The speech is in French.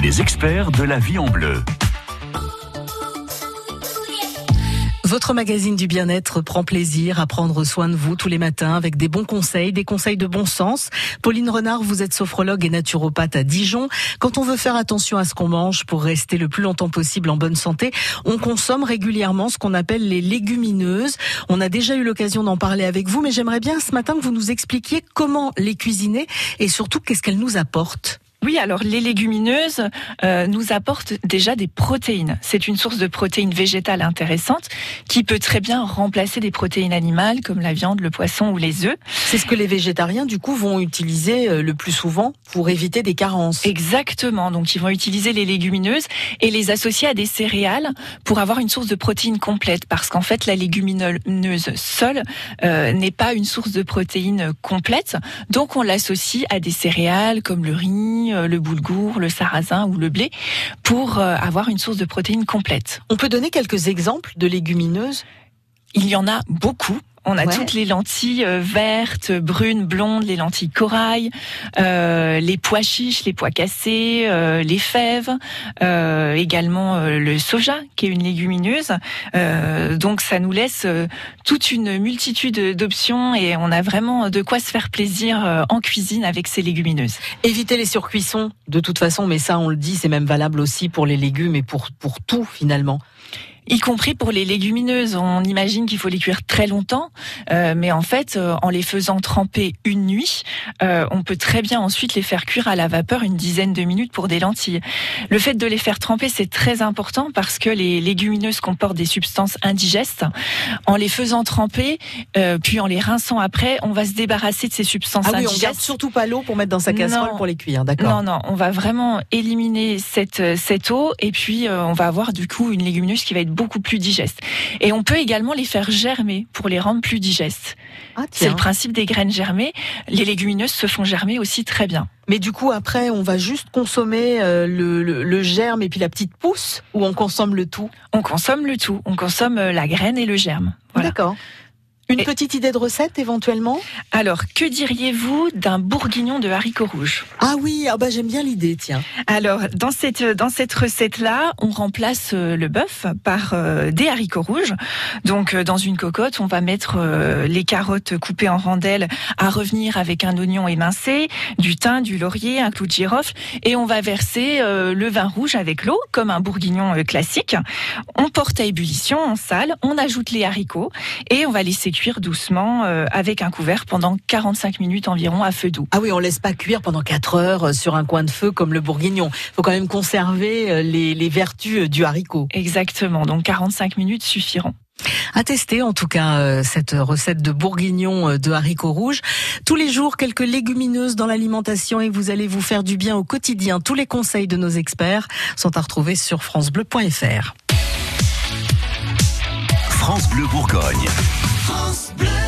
Les experts de la vie en bleu. Votre magazine du bien-être prend plaisir à prendre soin de vous tous les matins avec des bons conseils, des conseils de bon sens. Pauline Renard, vous êtes sophrologue et naturopathe à Dijon. Quand on veut faire attention à ce qu'on mange pour rester le plus longtemps possible en bonne santé, on consomme régulièrement ce qu'on appelle les légumineuses. On a déjà eu l'occasion d'en parler avec vous, mais j'aimerais bien ce matin que vous nous expliquiez comment les cuisiner et surtout qu'est-ce qu'elles nous apportent. Oui, alors les légumineuses euh, nous apportent déjà des protéines. C'est une source de protéines végétales intéressante qui peut très bien remplacer des protéines animales comme la viande, le poisson ou les œufs. C'est ce que les végétariens du coup vont utiliser euh, le plus souvent pour éviter des carences. Exactement. Donc ils vont utiliser les légumineuses et les associer à des céréales pour avoir une source de protéines complète parce qu'en fait la légumineuse seule euh, n'est pas une source de protéines complète. Donc on l'associe à des céréales comme le riz, euh, le boulgour, le sarrasin ou le blé pour euh, avoir une source de protéines complète. On peut donner quelques exemples de légumineuses? Il y en a beaucoup. On a toutes les lentilles euh, vertes, brunes, blondes, les lentilles corail, euh, les pois chiches, les pois cassés, euh, les fèves, euh, également le soja qui est une légumineuse. donc ça nous laisse toute une multitude d'options et on a vraiment de quoi se faire plaisir en cuisine avec ces légumineuses. Éviter les surcuissons de toute façon, mais ça on le dit, c'est même valable aussi pour les légumes et pour pour tout finalement y compris pour les légumineuses. On imagine qu'il faut les cuire très longtemps, euh, mais en fait, euh, en les faisant tremper une nuit, euh, on peut très bien ensuite les faire cuire à la vapeur une dizaine de minutes pour des lentilles. Le fait de les faire tremper, c'est très important parce que les légumineuses comportent des substances indigestes. En les faisant tremper, puis en les rinçant après, on va se débarrasser de ces substances ah oui, indigestes. On garde surtout pas l'eau pour mettre dans sa casserole pour les cuire, d'accord Non, non, on va vraiment éliminer cette cette eau et puis on va avoir du coup une légumineuse qui va être beaucoup plus digestes. Et on peut également les faire germer pour les rendre plus digestes. Ah, c'est le principe des graines germées. Les légumineuses se font germer aussi très bien. Mais du coup, après, on va juste consommer euh, le, germe et puis la petite pousse ou on consomme le tout? On consomme le tout. On consomme euh, la graine et le germe. D'accord. Une petite idée de recette éventuellement? Alors, que diriez-vous d'un bourguignon de haricots rouges? Ah oui, ah bah j'aime bien l'idée, tiens. Alors, dans cette dans cette recette-là, on remplace euh, le bœuf par euh, des haricots rouges. Donc, euh, dans une cocotte, on va mettre les carottes coupées en rondelles à revenir avec un oignon émincé, du thym, du laurier, un clou de girofle, et on va verser le vin rouge avec l'eau, comme un bourguignon classique. On porte à ébullition, on sale, on ajoute les haricots et on va laisser cuire cuire doucement euh, avec un couvert pendant 45 minutes environ à feu doux. Ah oui, on laisse pas cuire pendant 4 heures euh, sur un coin de feu comme le bourguignon. Il faut quand même conserver euh, les, les vertus du haricot. Exactement, donc 45 minutes suffiront. À tester en tout cas cette recette de bourguignon de haricots rouges. Tous les jours, quelques légumineuses dans l'alimentation et vous allez vous faire du bien au quotidien. Tous les conseils de nos experts sont à retrouver sur francebleu.fr. France Bleu Bourgogne. France Bleu.